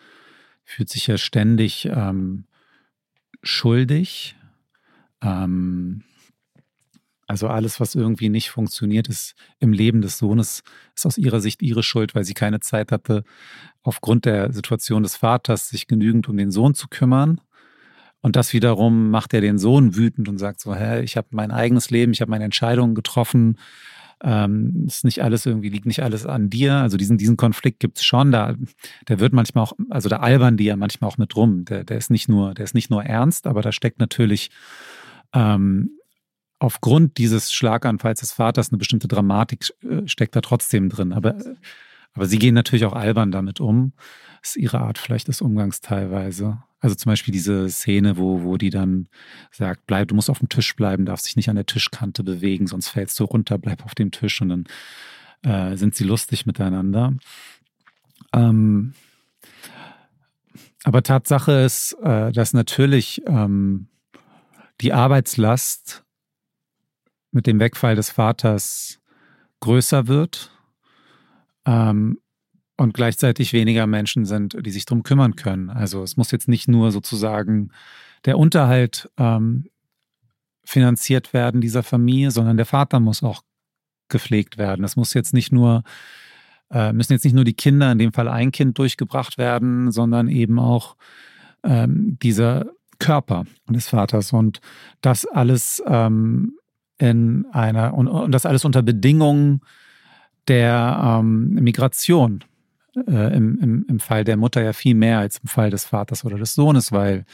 fühlt sich ja ständig ähm, schuldig. Ähm, also alles, was irgendwie nicht funktioniert, ist im Leben des Sohnes, ist aus ihrer Sicht ihre Schuld, weil sie keine Zeit hatte, aufgrund der Situation des Vaters sich genügend um den Sohn zu kümmern. Und das wiederum macht er den Sohn wütend und sagt so, hä, ich habe mein eigenes Leben, ich habe meine Entscheidungen getroffen. Ähm, ist nicht alles irgendwie, liegt nicht alles an dir. Also diesen, diesen Konflikt gibt's schon. Da, der wird manchmal auch, also da albern die ja manchmal auch mit rum. Der, der ist nicht nur, der ist nicht nur ernst, aber da steckt natürlich ähm, aufgrund dieses Schlaganfalls des Vaters eine bestimmte Dramatik äh, steckt da trotzdem drin. Aber, aber sie gehen natürlich auch albern damit um. Das ist ihre Art vielleicht des Umgangs teilweise. Also zum Beispiel diese Szene, wo, wo die dann sagt, bleib, du musst auf dem Tisch bleiben, darfst dich nicht an der Tischkante bewegen, sonst fällst du runter, bleib auf dem Tisch und dann äh, sind sie lustig miteinander. Ähm, aber Tatsache ist, äh, dass natürlich ähm, die Arbeitslast mit dem Wegfall des Vaters größer wird. Ähm, und gleichzeitig weniger Menschen sind, die sich darum kümmern können. Also es muss jetzt nicht nur sozusagen der Unterhalt ähm, finanziert werden dieser Familie, sondern der Vater muss auch gepflegt werden. Es muss jetzt nicht nur äh, müssen jetzt nicht nur die Kinder, in dem Fall ein Kind durchgebracht werden, sondern eben auch ähm, dieser Körper des Vaters und das alles ähm, in einer und, und das alles unter Bedingungen der ähm, Migration äh, im, im, im Fall der Mutter ja viel mehr als im Fall des Vaters oder des Sohnes, weil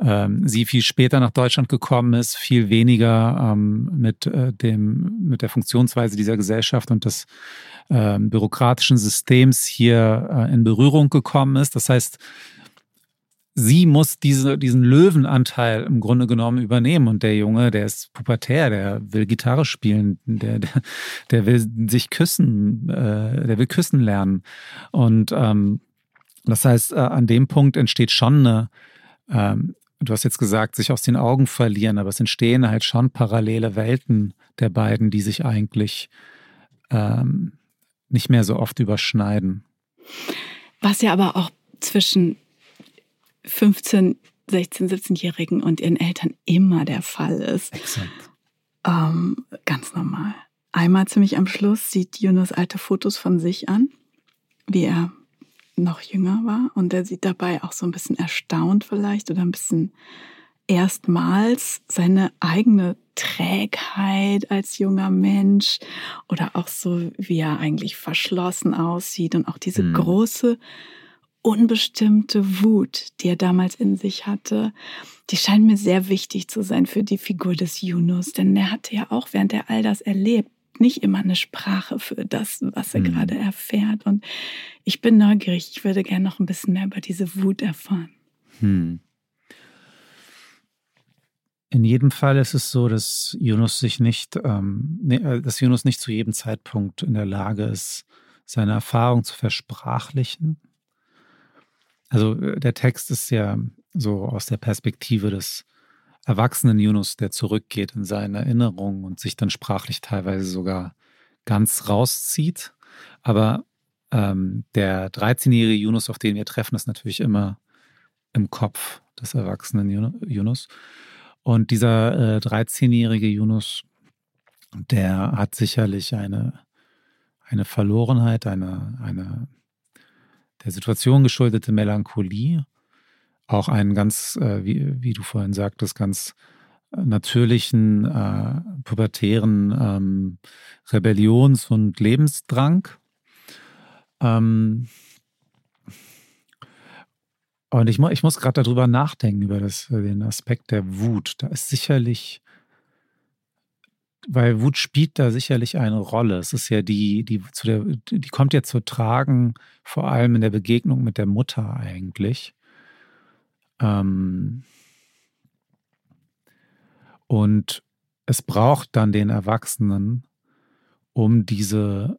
ähm, sie viel später nach Deutschland gekommen ist, viel weniger ähm, mit äh, dem mit der Funktionsweise dieser Gesellschaft und des ähm, bürokratischen Systems hier äh, in Berührung gekommen ist. Das heißt, sie muss diese, diesen Löwenanteil im Grunde genommen übernehmen. Und der Junge, der ist pubertär, der will Gitarre spielen, der, der, der will sich küssen, äh, der will küssen lernen. Und ähm, das heißt, äh, an dem Punkt entsteht schon eine, ähm, du hast jetzt gesagt, sich aus den Augen verlieren, aber es entstehen halt schon parallele Welten der beiden, die sich eigentlich ähm, nicht mehr so oft überschneiden. Was ja aber auch zwischen 15, 16, 17-Jährigen und ihren Eltern immer der Fall ist. Exakt. Ähm, ganz normal. Einmal ziemlich am Schluss sieht Yunus alte Fotos von sich an, wie er noch jünger war. Und er sieht dabei auch so ein bisschen erstaunt vielleicht oder ein bisschen erstmals seine eigene Trägheit als junger Mensch oder auch so, wie er eigentlich verschlossen aussieht und auch diese hm. große unbestimmte Wut, die er damals in sich hatte, die scheint mir sehr wichtig zu sein für die Figur des Yunus, denn er hatte ja auch, während er all das erlebt, nicht immer eine Sprache für das, was er mhm. gerade erfährt. Und ich bin neugierig, ich würde gerne noch ein bisschen mehr über diese Wut erfahren. Hm. In jedem Fall ist es so, dass Yunus sich nicht, ähm, äh, dass Yunus nicht zu jedem Zeitpunkt in der Lage ist, seine Erfahrung zu versprachlichen also äh, der Text ist ja so aus der Perspektive des erwachsenen Yunus, der zurückgeht in seine Erinnerungen und sich dann sprachlich teilweise sogar ganz rauszieht. Aber ähm, der 13-jährige Yunus, auf den wir treffen, ist natürlich immer im Kopf des erwachsenen Yunus. Und dieser äh, 13-jährige Yunus, der hat sicherlich eine, eine Verlorenheit, eine, eine der Situation geschuldete Melancholie, auch einen ganz, äh, wie, wie du vorhin sagtest, ganz äh, natürlichen, äh, pubertären ähm, Rebellions- und Lebensdrang. Ähm, und ich, ich muss gerade darüber nachdenken, über das, den Aspekt der Wut. Da ist sicherlich weil Wut spielt da sicherlich eine Rolle. Es ist ja die, die zu der, die kommt ja zu tragen, vor allem in der Begegnung mit der Mutter eigentlich. Ähm und es braucht dann den Erwachsenen, um diese,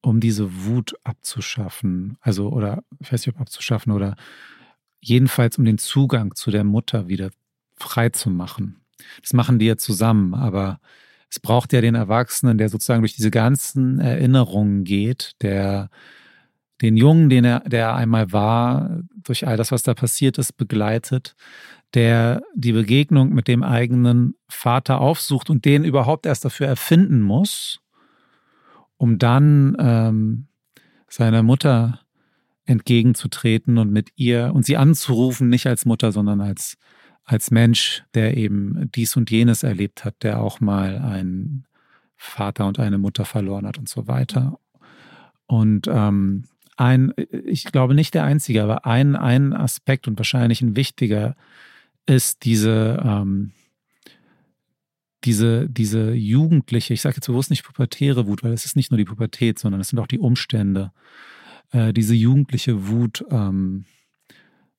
um diese Wut abzuschaffen. Also, oder ich weiß nicht, ob abzuschaffen oder jedenfalls um den Zugang zu der Mutter wieder frei zu machen. Das machen die ja zusammen, aber es braucht ja den Erwachsenen, der sozusagen durch diese ganzen Erinnerungen geht, der den Jungen, den er, der einmal war, durch all das, was da passiert ist, begleitet, der die Begegnung mit dem eigenen Vater aufsucht und den überhaupt erst dafür erfinden muss, um dann ähm, seiner Mutter entgegenzutreten und mit ihr und sie anzurufen, nicht als Mutter, sondern als, als Mensch, der eben dies und jenes erlebt hat, der auch mal einen Vater und eine Mutter verloren hat und so weiter. Und ähm, ein, ich glaube nicht der einzige, aber ein, ein Aspekt und wahrscheinlich ein wichtiger ist diese, ähm, diese, diese jugendliche, ich sage jetzt bewusst nicht pubertäre Wut, weil es ist nicht nur die Pubertät, sondern es sind auch die Umstände, äh, diese jugendliche Wut ähm,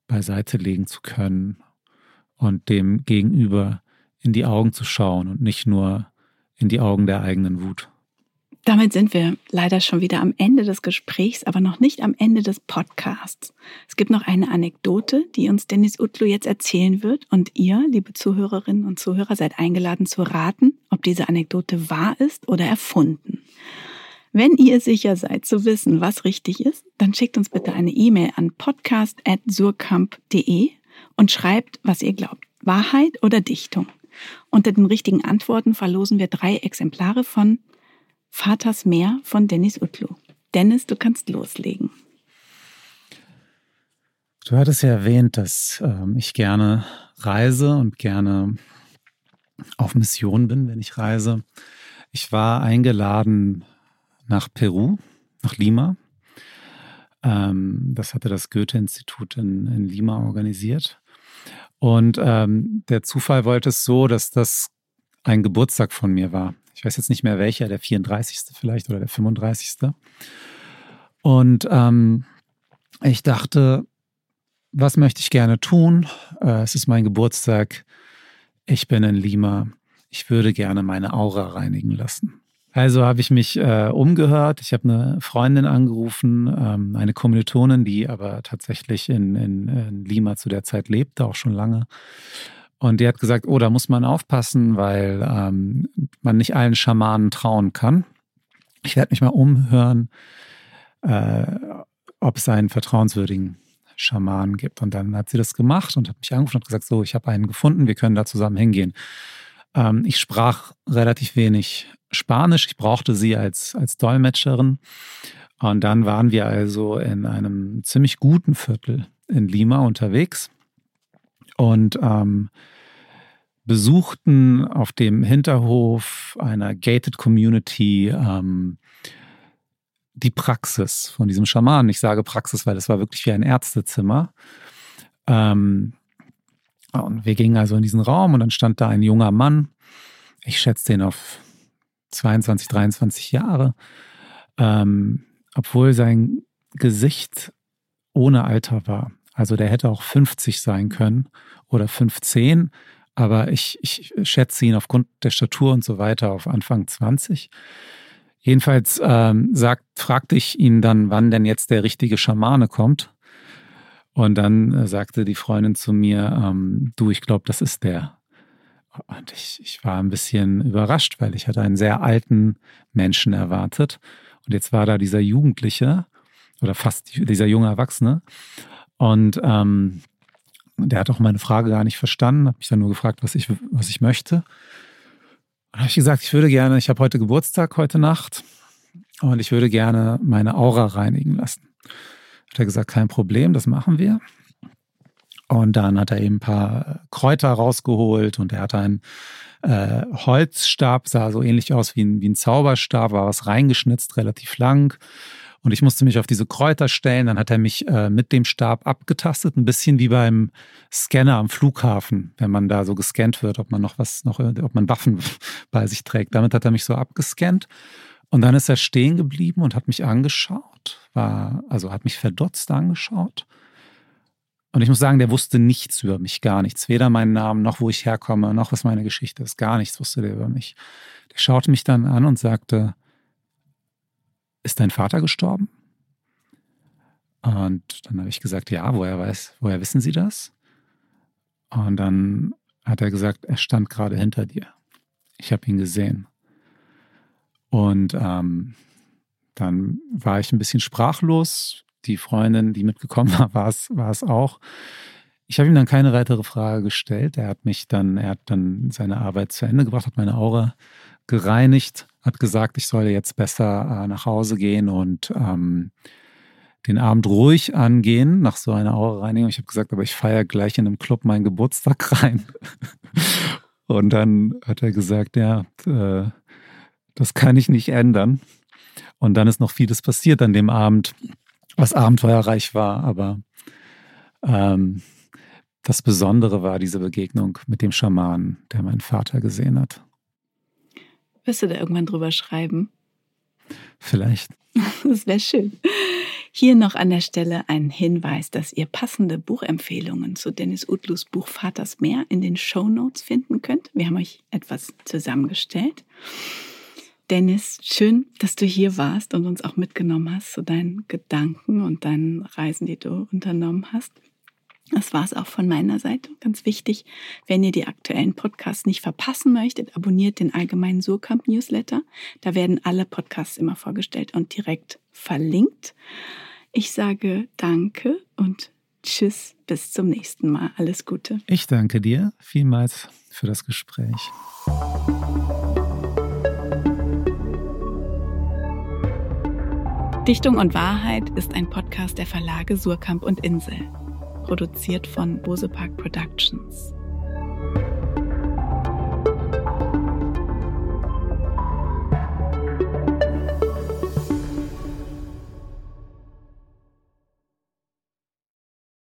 beiseite legen zu können und dem Gegenüber in die Augen zu schauen und nicht nur in die Augen der eigenen Wut. Damit sind wir leider schon wieder am Ende des Gesprächs, aber noch nicht am Ende des Podcasts. Es gibt noch eine Anekdote, die uns Dennis Utlu jetzt erzählen wird und ihr, liebe Zuhörerinnen und Zuhörer, seid eingeladen zu raten, ob diese Anekdote wahr ist oder erfunden. Wenn ihr sicher seid zu wissen, was richtig ist, dann schickt uns bitte eine E-Mail an podcast.surkamp.de und schreibt, was ihr glaubt. Wahrheit oder Dichtung? Unter den richtigen Antworten verlosen wir drei Exemplare von Vaters Meer von Dennis Utlu. Dennis, du kannst loslegen. Du hattest ja erwähnt, dass ähm, ich gerne reise und gerne auf Mission bin, wenn ich reise. Ich war eingeladen nach Peru, nach Lima. Ähm, das hatte das Goethe-Institut in, in, Lima organisiert. Und ähm, der Zufall wollte es so, dass das ein Geburtstag von mir war. Ich weiß jetzt nicht mehr welcher, der 34. vielleicht oder der 35. Und ähm, ich dachte, was möchte ich gerne tun? Äh, es ist mein Geburtstag. Ich bin in Lima. Ich würde gerne meine Aura reinigen lassen. Also habe ich mich äh, umgehört. Ich habe eine Freundin angerufen, ähm, eine Kommilitonin, die aber tatsächlich in, in, in, Lima zu der Zeit lebte, auch schon lange. Und die hat gesagt, oh, da muss man aufpassen, weil ähm, man nicht allen Schamanen trauen kann. Ich werde mich mal umhören, äh, ob es einen vertrauenswürdigen Schamanen gibt. Und dann hat sie das gemacht und hat mich angerufen und gesagt, so, ich habe einen gefunden, wir können da zusammen hingehen. Ähm, ich sprach relativ wenig Spanisch. Ich brauchte sie als, als Dolmetscherin. Und dann waren wir also in einem ziemlich guten Viertel in Lima unterwegs und ähm, besuchten auf dem Hinterhof einer gated Community ähm, die Praxis von diesem Schamanen. Ich sage Praxis, weil es war wirklich wie ein Ärztezimmer. Ähm, und wir gingen also in diesen Raum und dann stand da ein junger Mann. Ich schätze den auf 22, 23 Jahre, ähm, obwohl sein Gesicht ohne Alter war. Also der hätte auch 50 sein können oder 15, aber ich, ich schätze ihn aufgrund der Statur und so weiter auf Anfang 20. Jedenfalls ähm, sagt, fragte ich ihn dann, wann denn jetzt der richtige Schamane kommt. Und dann äh, sagte die Freundin zu mir, ähm, du, ich glaube, das ist der. Und ich, ich war ein bisschen überrascht, weil ich hatte einen sehr alten Menschen erwartet. Und jetzt war da dieser Jugendliche oder fast dieser junge Erwachsene. Und ähm, der hat auch meine Frage gar nicht verstanden, hat mich dann nur gefragt, was ich, was ich möchte. Und dann habe ich gesagt, ich würde gerne, ich habe heute Geburtstag, heute Nacht, und ich würde gerne meine Aura reinigen lassen. Hat er gesagt, kein Problem, das machen wir. Und dann hat er eben ein paar Kräuter rausgeholt und er hatte einen äh, Holzstab, sah so ähnlich aus wie ein, wie ein Zauberstab, war was reingeschnitzt, relativ lang. Und ich musste mich auf diese Kräuter stellen. Dann hat er mich äh, mit dem Stab abgetastet, ein bisschen wie beim Scanner am Flughafen, wenn man da so gescannt wird, ob man noch was, noch, ob man Waffen bei sich trägt. Damit hat er mich so abgescannt. Und dann ist er stehen geblieben und hat mich angeschaut, war, also hat mich verdutzt angeschaut und ich muss sagen, der wusste nichts über mich, gar nichts. Weder meinen Namen, noch wo ich herkomme, noch was meine Geschichte ist. Gar nichts wusste der über mich. Der schaute mich dann an und sagte, ist dein Vater gestorben? Und dann habe ich gesagt, ja, woher weiß, woher wissen Sie das? Und dann hat er gesagt, er stand gerade hinter dir. Ich habe ihn gesehen. Und ähm, dann war ich ein bisschen sprachlos die Freundin, die mitgekommen war, war es, war es auch. Ich habe ihm dann keine weitere Frage gestellt. Er hat mich dann, er hat dann seine Arbeit zu Ende gebracht, hat meine Aura gereinigt, hat gesagt, ich solle jetzt besser äh, nach Hause gehen und ähm, den Abend ruhig angehen nach so einer Aura-Reinigung. Ich habe gesagt, aber ich feiere gleich in einem Club meinen Geburtstag rein. und dann hat er gesagt, ja, äh, das kann ich nicht ändern. Und dann ist noch vieles passiert an dem Abend, was abenteuerreich war, aber ähm, das Besondere war diese Begegnung mit dem Schamanen, der meinen Vater gesehen hat. Wirst du da irgendwann drüber schreiben? Vielleicht. Das wäre schön. Hier noch an der Stelle ein Hinweis, dass ihr passende Buchempfehlungen zu Dennis Utlus Buch Vaters Meer in den Show Notes finden könnt. Wir haben euch etwas zusammengestellt. Dennis, schön, dass du hier warst und uns auch mitgenommen hast zu deinen Gedanken und deinen Reisen, die du unternommen hast. Das war es auch von meiner Seite. Ganz wichtig, wenn ihr die aktuellen Podcasts nicht verpassen möchtet, abonniert den allgemeinen Surkamp Newsletter. Da werden alle Podcasts immer vorgestellt und direkt verlinkt. Ich sage danke und tschüss, bis zum nächsten Mal. Alles Gute. Ich danke dir vielmals für das Gespräch. Dichtung und Wahrheit ist ein Podcast der Verlage Surkamp und Insel produziert von Bosepark Productions.